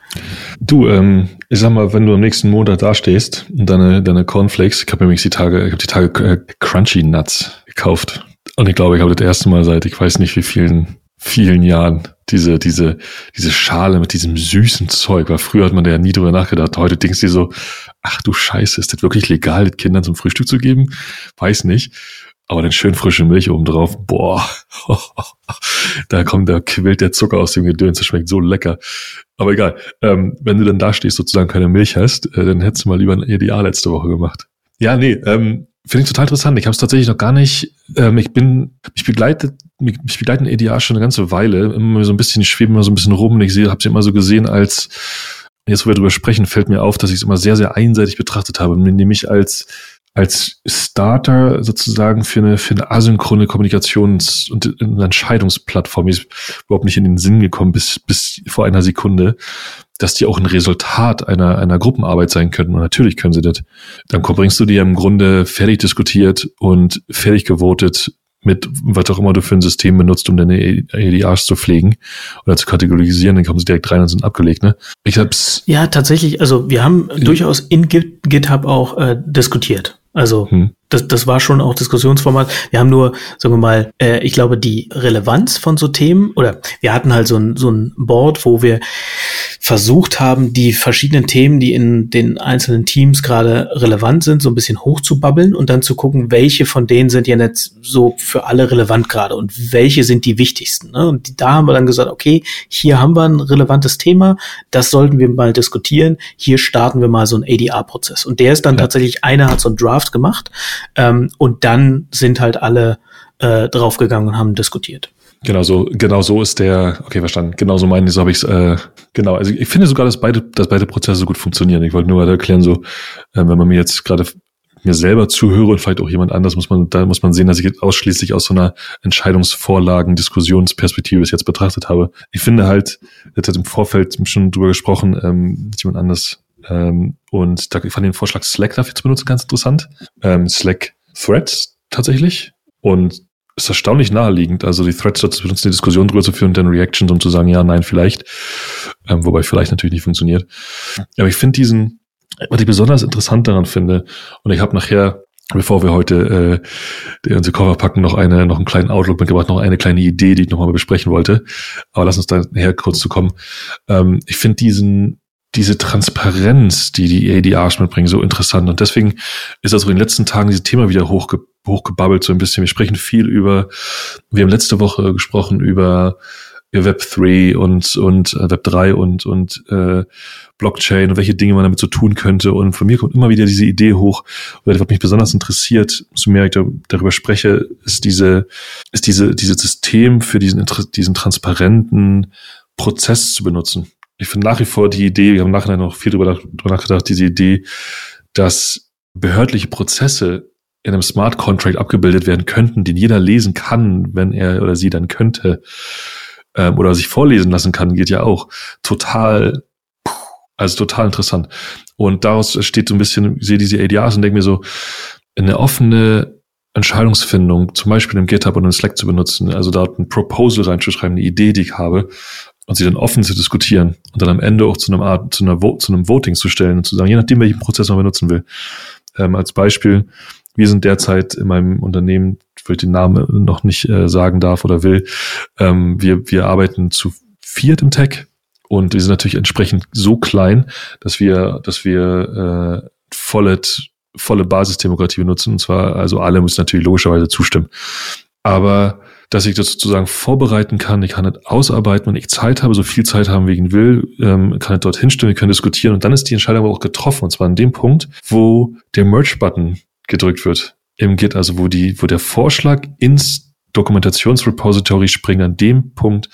Du, ähm, ich sag mal, wenn du am nächsten Monat dastehst und deine, deine Cornflakes, ich habe nämlich die Tage, ich habe die Tage äh, Crunchy Nuts gekauft. Und ich glaube, ich habe das erste Mal seit ich weiß nicht wie vielen, vielen Jahren diese, diese, diese Schale mit diesem süßen Zeug, weil früher hat man da ja nie drüber nachgedacht. Heute denkst du dir so, ach du Scheiße, ist das wirklich legal, das Kindern zum Frühstück zu geben? Weiß nicht. Aber dann schön frische Milch oben drauf, boah, *laughs* da kommt, da quillt der Zucker aus dem Gedöns, das schmeckt so lecker. Aber egal, ähm, wenn du dann da stehst, sozusagen keine Milch hast, äh, dann hättest du mal lieber ein Ideal letzte Woche gemacht. Ja, nee, ähm, finde ich total interessant. Ich habe es tatsächlich noch gar nicht, ähm, ich bin, ich begleite, mich, mich begleiten EDA schon eine ganze Weile, immer so ein bisschen, ich schwebe immer so ein bisschen rum und ich sehe, habe sie immer so gesehen als, jetzt wo wir drüber sprechen, fällt mir auf, dass ich es immer sehr, sehr einseitig betrachtet habe, nämlich als als Starter sozusagen für eine, für eine asynchrone Kommunikations- und Entscheidungsplattform. Ist überhaupt nicht in den Sinn gekommen bis, bis vor einer Sekunde, dass die auch ein Resultat einer, einer Gruppenarbeit sein könnten. Und natürlich können sie das. Dann bringst du dir im Grunde fertig diskutiert und fertig gewotet mit was auch immer du für ein System benutzt, um deine EDRs zu pflegen oder zu kategorisieren, dann kommen sie direkt rein und sind abgelegt, ne? Ich hab's. Ja, tatsächlich, also wir haben durchaus in GitHub auch äh, diskutiert. Also hm. Das, das war schon auch Diskussionsformat. Wir haben nur, sagen wir mal, äh, ich glaube, die Relevanz von so Themen, oder wir hatten halt so ein, so ein Board, wo wir versucht haben, die verschiedenen Themen, die in den einzelnen Teams gerade relevant sind, so ein bisschen hochzubabbeln und dann zu gucken, welche von denen sind ja nicht so für alle relevant gerade und welche sind die wichtigsten. Ne? Und da haben wir dann gesagt, okay, hier haben wir ein relevantes Thema, das sollten wir mal diskutieren. Hier starten wir mal so einen ADR-Prozess. Und der ist dann ja. tatsächlich, einer hat so einen Draft gemacht ähm, und dann sind halt alle äh, draufgegangen und haben diskutiert. Genau so, genau so ist der, okay, verstanden. Genau so meine ich, so habe ich es, äh, genau. Also ich finde sogar, dass beide, dass beide Prozesse gut funktionieren. Ich wollte nur weiter erklären, so, äh, wenn man mir jetzt gerade mir selber zuhöre und vielleicht auch jemand anders, muss man, da muss man sehen, dass ich jetzt ausschließlich aus so einer Entscheidungsvorlagen, Diskussionsperspektive bis jetzt betrachtet habe. Ich finde halt, jetzt hat im Vorfeld schon drüber gesprochen, ähm, jemand anders, ähm, und da ich fand den Vorschlag Slack dafür zu benutzen ganz interessant. Ähm, Slack Threads tatsächlich. Und ist erstaunlich naheliegend, also die Threads dazu benutzen, die Diskussion drüber zu führen und dann Reactions, um zu sagen, ja, nein, vielleicht. Ähm, wobei vielleicht natürlich nicht funktioniert. Aber ich finde diesen, was ich besonders interessant daran finde, und ich habe nachher, bevor wir heute äh, unsere Cover packen, noch eine, noch einen kleinen Outlook mitgebracht, noch eine kleine Idee, die ich nochmal besprechen wollte. Aber lass uns da nachher kurz zu kommen. Ähm, ich finde diesen, diese Transparenz, die die ADRs mitbringen, so interessant. Und deswegen ist also in den letzten Tagen dieses Thema wieder hochge hochgebabbelt, so ein bisschen. Wir sprechen viel über, wir haben letzte Woche gesprochen über Web 3 und, und äh, Web 3 und, und äh, Blockchain und welche Dinge man damit so tun könnte. Und von mir kommt immer wieder diese Idee hoch, oder was mich besonders interessiert, umso mehr ich da, darüber spreche, ist diese, ist diese, dieses System für diesen, diesen transparenten Prozess zu benutzen ich finde nach wie vor die Idee, wir haben nachher noch viel drüber, nachgedacht, diese Idee, dass behördliche Prozesse in einem Smart Contract abgebildet werden könnten, den jeder lesen kann, wenn er oder sie dann könnte, ähm, oder sich vorlesen lassen kann, geht ja auch. Total, also total interessant. Und daraus steht so ein bisschen, ich sehe diese ADRs und denke mir so, eine offene Entscheidungsfindung, zum Beispiel im GitHub und im Slack zu benutzen, also da ein Proposal reinzuschreiben, eine Idee, die ich habe, und sie dann offen zu diskutieren und dann am Ende auch zu einem Art, zu, einer, zu einem Voting zu stellen und zu sagen, je nachdem, welchen Prozess man benutzen will. Ähm, als Beispiel, Wir sind derzeit in meinem Unternehmen, wo ich den Namen noch nicht äh, sagen darf oder will, ähm, wir, wir arbeiten zu viert im Tech und wir sind natürlich entsprechend so klein, dass wir, dass wir äh, volle, volle Basisdemokratie benutzen. Und zwar, also alle müssen natürlich logischerweise zustimmen. Aber dass ich das sozusagen vorbereiten kann, ich kann das ausarbeiten, wenn ich Zeit habe, so viel Zeit haben, wie ich will, ähm, kann ich dorthin stimmen, wir können diskutieren. Und dann ist die Entscheidung aber auch getroffen und zwar an dem Punkt, wo der Merge-Button gedrückt wird im Git, also wo die, wo der Vorschlag ins Dokumentationsrepository springt, an dem Punkt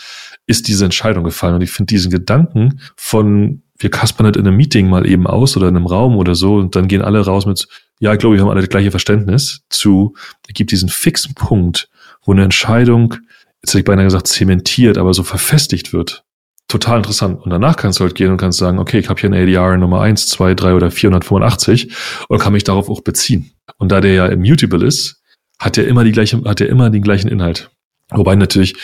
ist diese Entscheidung gefallen. Und ich finde diesen Gedanken von wir kaspern halt in einem Meeting mal eben aus oder in einem Raum oder so und dann gehen alle raus mit, ja, ich glaube, wir haben alle das gleiche Verständnis zu, es gibt diesen fixen Punkt, wo eine Entscheidung, jetzt hätte ich beinahe gesagt, zementiert, aber so verfestigt wird. Total interessant. Und danach kannst du halt gehen und kannst sagen, okay, ich habe hier eine ADR Nummer 1, 2, 3 oder 485 und kann mich darauf auch beziehen. Und da der ja immutable ist, hat er immer die gleiche, hat er immer den gleichen Inhalt. Wobei natürlich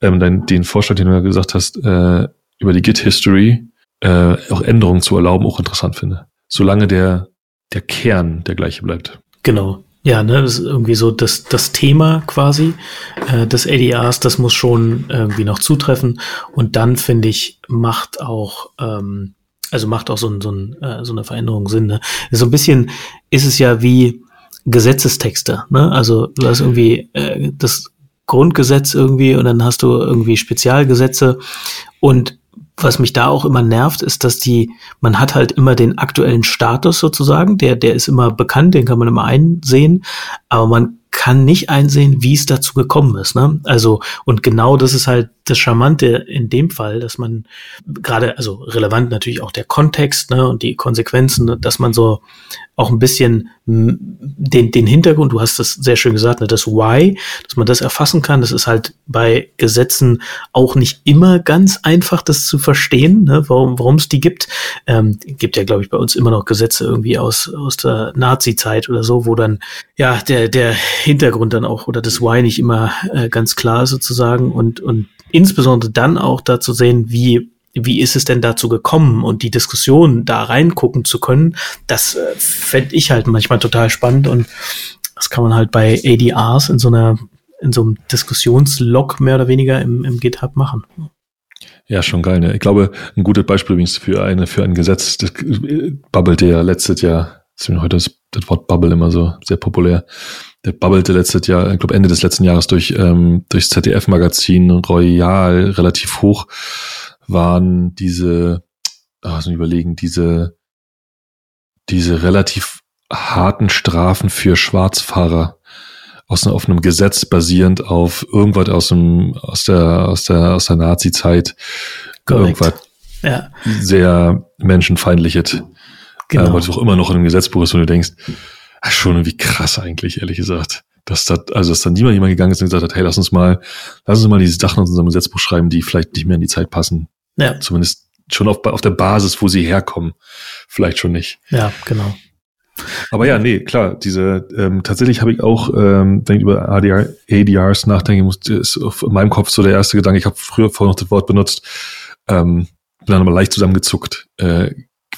ähm, dein, den Vorschlag, den du ja gesagt hast, äh, über die Git-History äh, auch Änderungen zu erlauben, auch interessant finde. Solange der, der Kern der gleiche bleibt. Genau. Ja, ne, ist irgendwie so das, das Thema quasi äh, des ADRs, das muss schon irgendwie noch zutreffen. Und dann, finde ich, macht auch, ähm, also macht auch so, ein, so, ein, äh, so eine Veränderung Sinn. Ne? So ein bisschen ist es ja wie Gesetzestexte. Ne? Also du hast irgendwie äh, das Grundgesetz irgendwie und dann hast du irgendwie Spezialgesetze und was mich da auch immer nervt, ist, dass die, man hat halt immer den aktuellen Status sozusagen, der, der ist immer bekannt, den kann man immer einsehen, aber man kann nicht einsehen, wie es dazu gekommen ist. Ne? Also, und genau das ist halt das Charmante in dem Fall, dass man gerade, also relevant natürlich auch der Kontext ne, und die Konsequenzen, dass man so auch ein bisschen den, den Hintergrund, du hast das sehr schön gesagt, ne, das Why, dass man das erfassen kann. Das ist halt bei Gesetzen auch nicht immer ganz einfach, das zu verstehen, ne, warum warum es die gibt. Ähm, gibt ja, glaube ich, bei uns immer noch Gesetze irgendwie aus, aus der Nazi-Zeit oder so, wo dann ja der, der Hintergrund dann auch oder das Why nicht immer äh, ganz klar sozusagen und, und insbesondere dann auch dazu sehen, wie wie ist es denn dazu gekommen und die Diskussion da reingucken zu können, das äh, fände ich halt manchmal total spannend und das kann man halt bei ADRs in so einer, in so einem Diskussionslog mehr oder weniger im, im GitHub machen. Ja, schon geil. Ne? Ich glaube, ein gutes Beispiel übrigens für eine für ein Gesetz, das äh, bubbelte ja letztes Jahr, heute ist das Wort Bubble immer so sehr populär. Der bubbelte letztes Jahr, ich glaube Ende des letzten Jahres durch ähm, durchs ZDF-Magazin Royal relativ hoch waren diese, also überlegen, diese, diese relativ harten Strafen für Schwarzfahrer aus auf einem Gesetz basierend auf irgendwas aus dem aus der aus der aus der Nazi-Zeit irgendwas ja. sehr menschenfeindliches, genau. äh, was auch immer noch in einem Gesetzbuch ist, und du denkst, ach, schon irgendwie krass eigentlich ehrlich gesagt, dass da also dass dann niemand jemand gegangen ist und gesagt hat, hey, lass uns mal lass uns mal diese Sachen in unserem Gesetzbuch schreiben, die vielleicht nicht mehr in die Zeit passen. Ja. Zumindest schon auf, auf der Basis, wo sie herkommen. Vielleicht schon nicht. Ja, genau. Aber ja, nee, klar, diese, ähm, tatsächlich habe ich auch, ähm, wenn ich über ADR, ADRs nachdenke, muss, ist auf meinem Kopf so der erste Gedanke, ich habe früher vorher noch das Wort benutzt, ähm, bin dann aber leicht zusammengezuckt. Äh,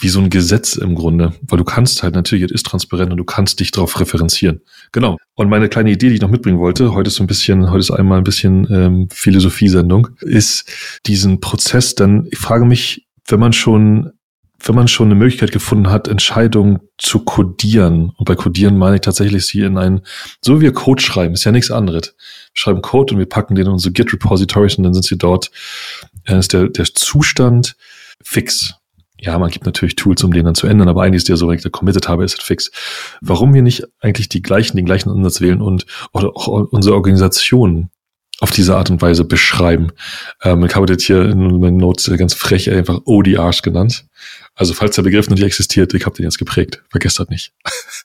wie so ein Gesetz im Grunde, weil du kannst halt natürlich, es ist transparent und du kannst dich darauf referenzieren. Genau. Und meine kleine Idee, die ich noch mitbringen wollte, heute ist so ein bisschen, heute ist einmal ein bisschen ähm, Philosophie-Sendung, ist diesen Prozess dann, ich frage mich, wenn man schon wenn man schon eine Möglichkeit gefunden hat, Entscheidungen zu codieren, und bei codieren meine ich tatsächlich sie in ein, so wie wir Code schreiben, ist ja nichts anderes. Wir schreiben Code und wir packen den in unsere Git-Repositories und dann sind sie dort, dann ist der, der Zustand fix. Ja, man gibt natürlich Tools, um den dann zu ändern, aber eigentlich ist der so, wenn ich da committed habe, ist es fix. Warum wir nicht eigentlich die gleichen, den gleichen Ansatz wählen und oder auch unsere Organisation auf diese Art und Weise beschreiben. Ähm, ich habe das hier in meinen Notes ganz frech einfach ODRs genannt. Also falls der Begriff noch nicht existiert, ich habe den jetzt geprägt. Vergesst das nicht.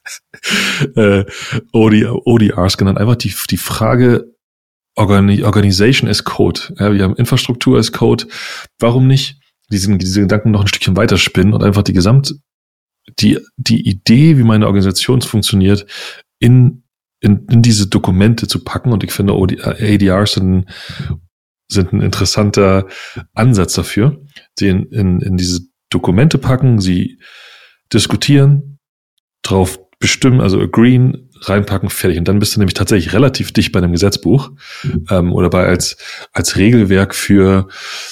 *laughs* äh, OD, ODRs genannt. Einfach die, die Frage Organi Organization as Code. Ja, wir haben Infrastruktur as Code. Warum nicht diesen, diese Gedanken noch ein Stückchen weiterspinnen und einfach die Gesamt, die, die Idee, wie meine Organisation funktioniert, in, in, in diese Dokumente zu packen. Und ich finde, ADRs sind, sind ein interessanter Ansatz dafür, in, in, in diese Dokumente packen, sie diskutieren, drauf bestimmen, also agreeen, reinpacken, fertig. Und dann bist du nämlich tatsächlich relativ dicht bei einem Gesetzbuch mhm. ähm, oder bei als, als Regelwerk für,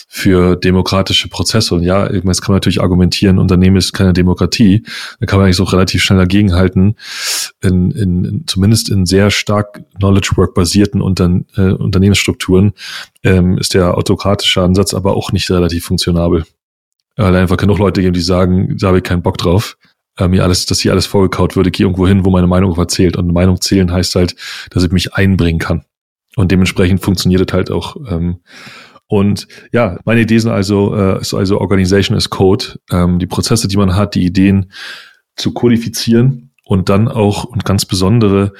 für demokratische Prozesse. Und ja, jetzt kann man natürlich argumentieren, Unternehmen ist keine Demokratie. Da kann man eigentlich so relativ schnell dagegenhalten, in, in, in, zumindest in sehr stark Knowledge Work basierten Unter, äh, Unternehmensstrukturen ähm, ist der autokratische Ansatz aber auch nicht relativ funktionabel. Weil einfach genug Leute geben, die sagen, da habe ich keinen Bock drauf äh, mir alles, dass hier alles vorgekaut würde, gehe irgendwo hin, wo meine Meinung erzählt. Und Meinung zählen heißt halt, dass ich mich einbringen kann. Und dementsprechend funktioniert es halt auch. Ähm, und ja, meine Idee sind also, äh, ist also Organization as Code, ähm, die Prozesse, die man hat, die Ideen zu kodifizieren und dann auch und ganz besondere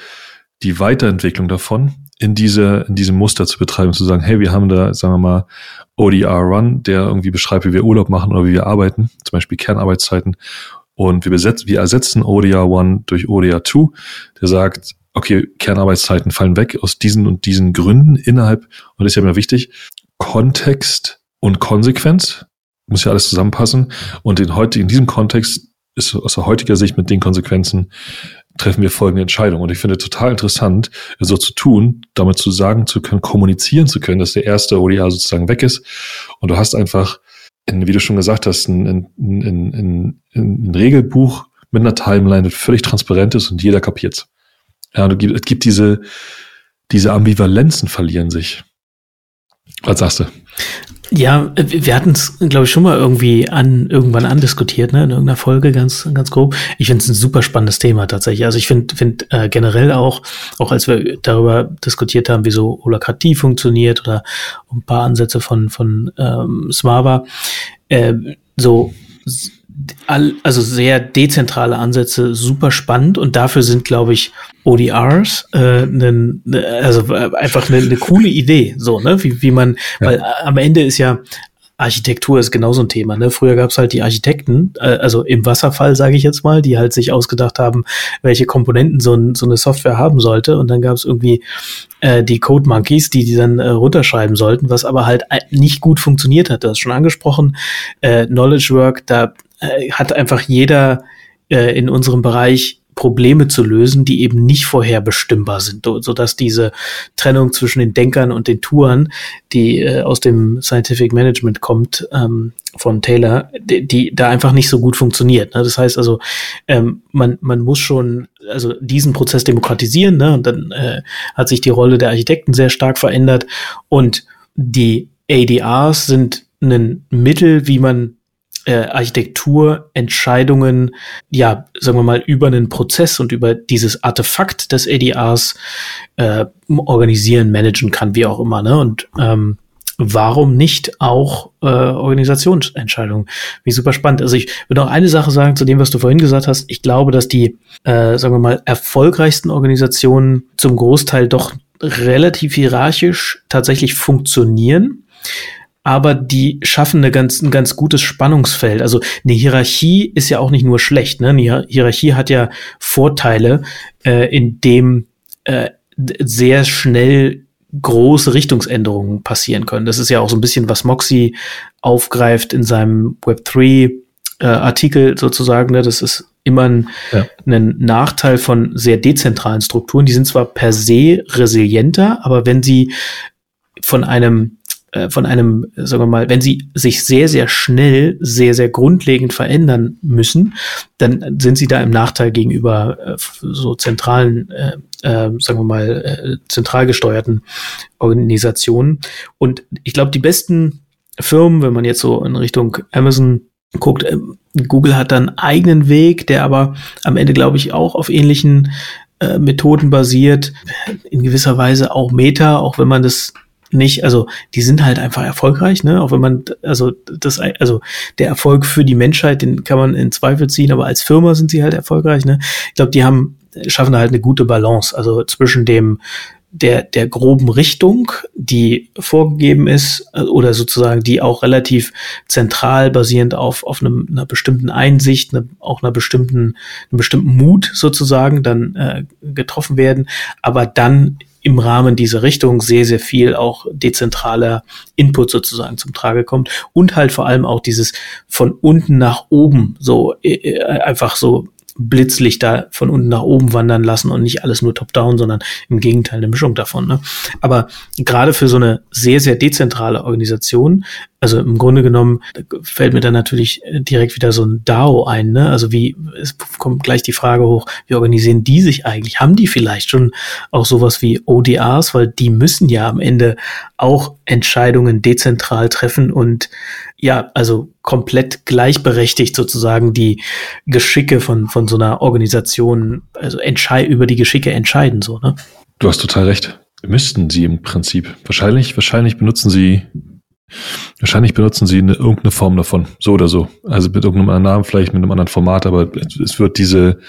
die Weiterentwicklung davon in diese, in diesem Muster zu betreiben, zu sagen, hey, wir haben da, sagen wir mal, ODR Run, der irgendwie beschreibt, wie wir Urlaub machen oder wie wir arbeiten, zum Beispiel Kernarbeitszeiten. Und wir, besetzen, wir ersetzen ODR 1 durch ODR 2, der sagt, okay, Kernarbeitszeiten fallen weg aus diesen und diesen Gründen innerhalb, und das ist ja immer wichtig, Kontext und Konsequenz, muss ja alles zusammenpassen. Und in, heute, in diesem Kontext ist aus heutiger Sicht mit den Konsequenzen treffen wir folgende Entscheidung. Und ich finde total interessant, so zu tun, damit zu sagen zu können, kommunizieren zu können, dass der erste ODR sozusagen weg ist. Und du hast einfach in, wie du schon gesagt hast, ein, ein, ein, ein, Regelbuch mit einer Timeline, das völlig transparent ist und jeder kapiert's. Ja, und es gibt diese, diese Ambivalenzen verlieren sich. Was sagst du? Ja, wir hatten es, glaube ich, schon mal irgendwie an irgendwann andiskutiert, ne, in irgendeiner Folge, ganz, ganz grob. Ich finde es ein super spannendes Thema tatsächlich. Also ich finde find, äh, generell auch, auch als wir darüber diskutiert haben, wie so funktioniert oder ein paar Ansätze von, von ähm, Smava, äh, so also sehr dezentrale Ansätze, super spannend und dafür sind, glaube ich, ODRs äh, ne, also äh, einfach eine ne coole Idee, so, ne? Wie, wie man, ja. weil äh, am Ende ist ja Architektur ist genauso ein Thema. Ne? Früher gab es halt die Architekten, äh, also im Wasserfall sage ich jetzt mal, die halt sich ausgedacht haben, welche Komponenten so, ein, so eine Software haben sollte. Und dann gab es irgendwie äh, die Code Monkeys, die die dann äh, runterschreiben sollten, was aber halt äh, nicht gut funktioniert hat. Du hast schon angesprochen, äh, Knowledge Work, da äh, hat einfach jeder äh, in unserem Bereich Probleme zu lösen, die eben nicht vorherbestimmbar sind, so dass diese Trennung zwischen den Denkern und den Touren, die äh, aus dem Scientific Management kommt, ähm, von Taylor, die, die da einfach nicht so gut funktioniert. Ne? Das heißt also, ähm, man, man muss schon also diesen Prozess demokratisieren, ne? und dann äh, hat sich die Rolle der Architekten sehr stark verändert und die ADRs sind ein Mittel, wie man äh, Architekturentscheidungen, ja, sagen wir mal, über einen Prozess und über dieses Artefakt des ADRs äh, organisieren, managen kann, wie auch immer. Ne? Und ähm, warum nicht auch äh, Organisationsentscheidungen? Wie super spannend. Also ich würde noch eine Sache sagen zu dem, was du vorhin gesagt hast. Ich glaube, dass die, äh, sagen wir mal, erfolgreichsten Organisationen zum Großteil doch relativ hierarchisch tatsächlich funktionieren aber die schaffen eine ganz, ein ganz gutes Spannungsfeld. Also eine Hierarchie ist ja auch nicht nur schlecht. Ne? Eine Hierarchie hat ja Vorteile, äh, in dem äh, sehr schnell große Richtungsänderungen passieren können. Das ist ja auch so ein bisschen, was Moxie aufgreift in seinem Web3 äh, Artikel sozusagen. Ne? Das ist immer ein, ja. ein Nachteil von sehr dezentralen Strukturen. Die sind zwar per se resilienter, aber wenn sie von einem äh, von einem, sagen wir mal, wenn sie sich sehr, sehr schnell, sehr, sehr grundlegend verändern müssen, dann sind sie da im Nachteil gegenüber äh, so zentralen, äh, äh, sagen wir mal, äh, zentral gesteuerten Organisationen. Und ich glaube, die besten Firmen, wenn man jetzt so in Richtung Amazon guckt, äh, Google hat dann eigenen Weg, der aber am Ende, glaube ich, auch auf ähnlichen äh, Methoden basiert, in gewisser Weise auch Meta, auch wenn man das nicht, also die sind halt einfach erfolgreich, ne? Auch wenn man, also das, also der Erfolg für die Menschheit, den kann man in Zweifel ziehen, aber als Firma sind sie halt erfolgreich, ne? Ich glaube, die haben, schaffen halt eine gute Balance, also zwischen dem der, der groben Richtung, die vorgegeben ist, oder sozusagen die auch relativ zentral basierend auf, auf einem, einer bestimmten Einsicht, eine, auch einer bestimmten, einem bestimmten Mut sozusagen dann äh, getroffen werden, aber dann im Rahmen dieser Richtung sehr, sehr viel auch dezentraler Input sozusagen zum Trage kommt und halt vor allem auch dieses von unten nach oben so äh, äh einfach so Blitzlichter von unten nach oben wandern lassen und nicht alles nur top-down, sondern im Gegenteil eine Mischung davon. Ne? Aber gerade für so eine sehr, sehr dezentrale Organisation, also im Grunde genommen fällt mir dann natürlich direkt wieder so ein DAO ein. Ne? Also wie, es kommt gleich die Frage hoch, wie organisieren die sich eigentlich? Haben die vielleicht schon auch sowas wie ODRs? Weil die müssen ja am Ende auch Entscheidungen dezentral treffen und ja, also komplett gleichberechtigt sozusagen die Geschicke von, von so einer Organisation, also über die Geschicke entscheiden, so, ne? Du hast total recht. Müssten sie im Prinzip. Wahrscheinlich, wahrscheinlich benutzen sie, wahrscheinlich benutzen sie eine, irgendeine Form davon. So oder so. Also mit irgendeinem anderen Namen, vielleicht mit einem anderen Format, aber es wird diese,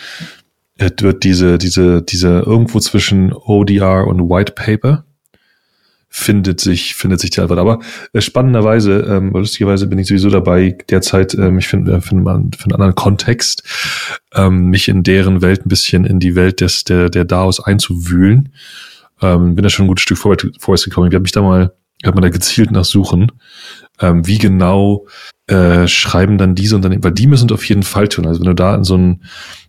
es wird diese, diese, diese irgendwo zwischen ODR und White Paper findet sich, findet sich die Antwort. Aber äh, spannenderweise, ähm, lustigerweise bin ich sowieso dabei, derzeit, ähm, ich finde, äh, find man für einen anderen Kontext, ähm, mich in deren Welt ein bisschen in die Welt des, der, der DAOs einzuwühlen. Ähm, bin da schon ein gutes Stück vorwärts, vorwärts gekommen. Ich habe mich da mal, habe mal da gezielt nachsuchen, ähm, wie genau äh, schreiben dann diese Unternehmen, weil die müssen auf jeden Fall tun. Also wenn du da in so ein,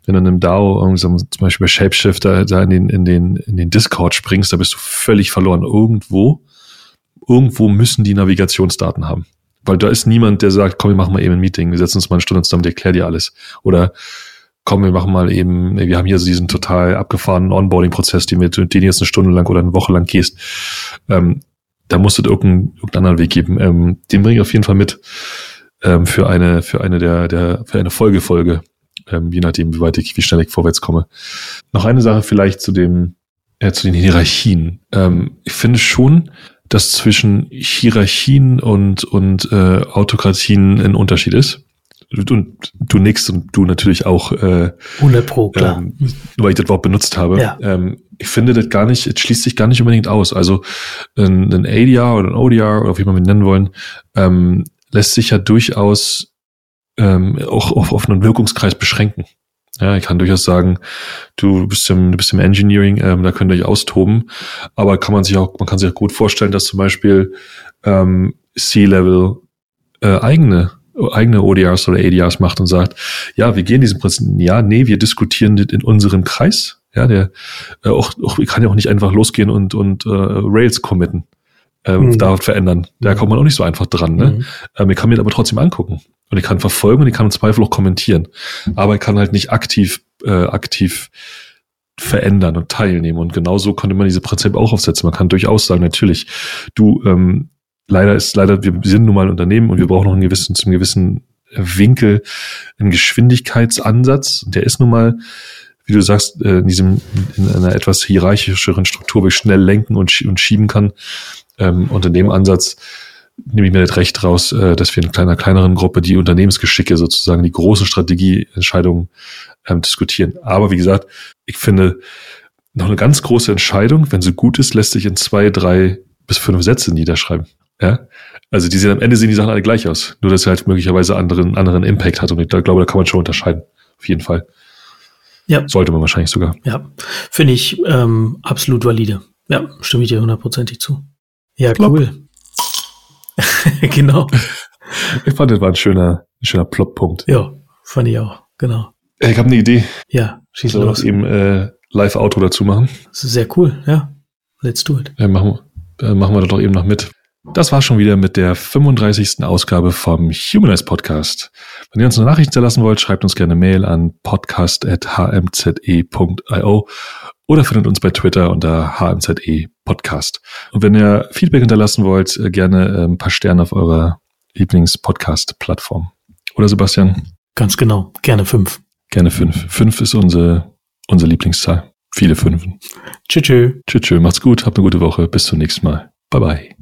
wenn du in einem DAO, zum Beispiel bei Shapeshifter, da in den, in den, in den Discord springst, da bist du völlig verloren. Irgendwo, irgendwo müssen die Navigationsdaten haben. Weil da ist niemand, der sagt, komm, wir machen mal eben ein Meeting, wir setzen uns mal eine Stunde zusammen, ich erklär dir alles. Oder komm, wir machen mal eben, wir haben hier so diesen total abgefahrenen Onboarding-Prozess, den, wir, den jetzt eine Stunde lang oder eine Woche lang gehst. Ähm, da musst du irgendeinen, irgendeinen anderen Weg geben. Ähm, den bringe ich auf jeden Fall mit ähm, für eine, für eine der, der, für eine Folgefolge, ähm, je nachdem, wie weit ich, wie schnell ich vorwärts komme. Noch eine Sache vielleicht zu dem, äh, zu den Hierarchien. Ähm, ich finde schon, dass zwischen Hierarchien und, und äh, Autokratien ein Unterschied ist. Und du nix und du natürlich auch. Äh, 100 Pro, klar. Ähm, weil ich das Wort benutzt habe. Ja. Ähm, ich finde das gar nicht, es schließt sich gar nicht unbedingt aus. Also ein, ein ADR oder ein ODR oder wie man ihn nennen wollen, ähm, lässt sich ja durchaus ähm, auch auf, auf einen Wirkungskreis beschränken. Ja, ich kann durchaus sagen, du bist im, du bist im Engineering, ähm, da könnt ihr euch austoben, aber kann man sich auch, man kann sich auch gut vorstellen, dass zum Beispiel ähm, C-Level äh, eigene eigene ODRs oder ADRs macht und sagt, ja, wir gehen diesen Prinzip, ja, nee, wir diskutieren in unserem Kreis. Ja, der äh, auch, auch ich kann ja auch nicht einfach losgehen und und äh, Rails committen äh, mhm. dort verändern. Da kommt man auch nicht so einfach dran. Ne? Mhm. Ähm, ich kann mir das aber trotzdem angucken. Und ich kann verfolgen und ich kann im Zweifel auch kommentieren. Aber ich kann halt nicht aktiv, äh, aktiv verändern und teilnehmen. Und genauso konnte man diese Prinzip auch aufsetzen. Man kann durchaus sagen, natürlich, du, ähm, leider ist, leider, wir sind nun mal ein Unternehmen und wir brauchen noch einen gewissen, zum gewissen Winkel einen Geschwindigkeitsansatz. Der ist nun mal, wie du sagst, äh, in diesem, in einer etwas hierarchischeren Struktur, wo ich schnell lenken und, und schieben kann. Ähm, und in dem Ansatz nehme ich mir das Recht raus, äh, dass wir in einer kleineren Gruppe die Unternehmensgeschicke sozusagen, die großen Strategieentscheidungen ähm, diskutieren. Aber wie gesagt, ich finde, noch eine ganz große Entscheidung, wenn sie gut ist, lässt sich in zwei, drei bis fünf Sätze niederschreiben. Ja? Also die sehen am Ende sehen die Sachen alle gleich aus. Nur dass er halt möglicherweise anderen, anderen Impact hat. Und ich glaube, da kann man schon unterscheiden. Auf jeden Fall. Ja. Sollte man wahrscheinlich sogar. Ja. Finde ich ähm, absolut valide. Ja, stimme ich dir hundertprozentig zu. Ja, Plop. cool. *laughs* genau. Ich fand, das war ein schöner, ein schöner Plop-Punkt. Ja, fand ich auch, genau. Ich habe eine Idee. Ja, schieß los. Soll eben äh, Live-Auto dazu machen? Das ist sehr cool, ja. Let's do it. Ja, machen, wir, äh, machen wir das doch eben noch mit. Das war schon wieder mit der 35. Ausgabe vom Humanize Podcast. Wenn ihr uns eine Nachricht hinterlassen wollt, schreibt uns gerne Mail an podcast.hmze.io oder findet uns bei Twitter unter HMZE Podcast. Und wenn ihr Feedback hinterlassen wollt, äh, gerne äh, ein paar Sterne auf eurer Lieblings-Podcast-Plattform. Oder Sebastian? Ganz genau. Gerne fünf. Gerne fünf. Fünf ist unsere, unsere Lieblingszahl. Viele Fünfen. Tschüss. Tschüss. Tschüss. Macht's gut. Habt eine gute Woche. Bis zum nächsten Mal. Bye bye.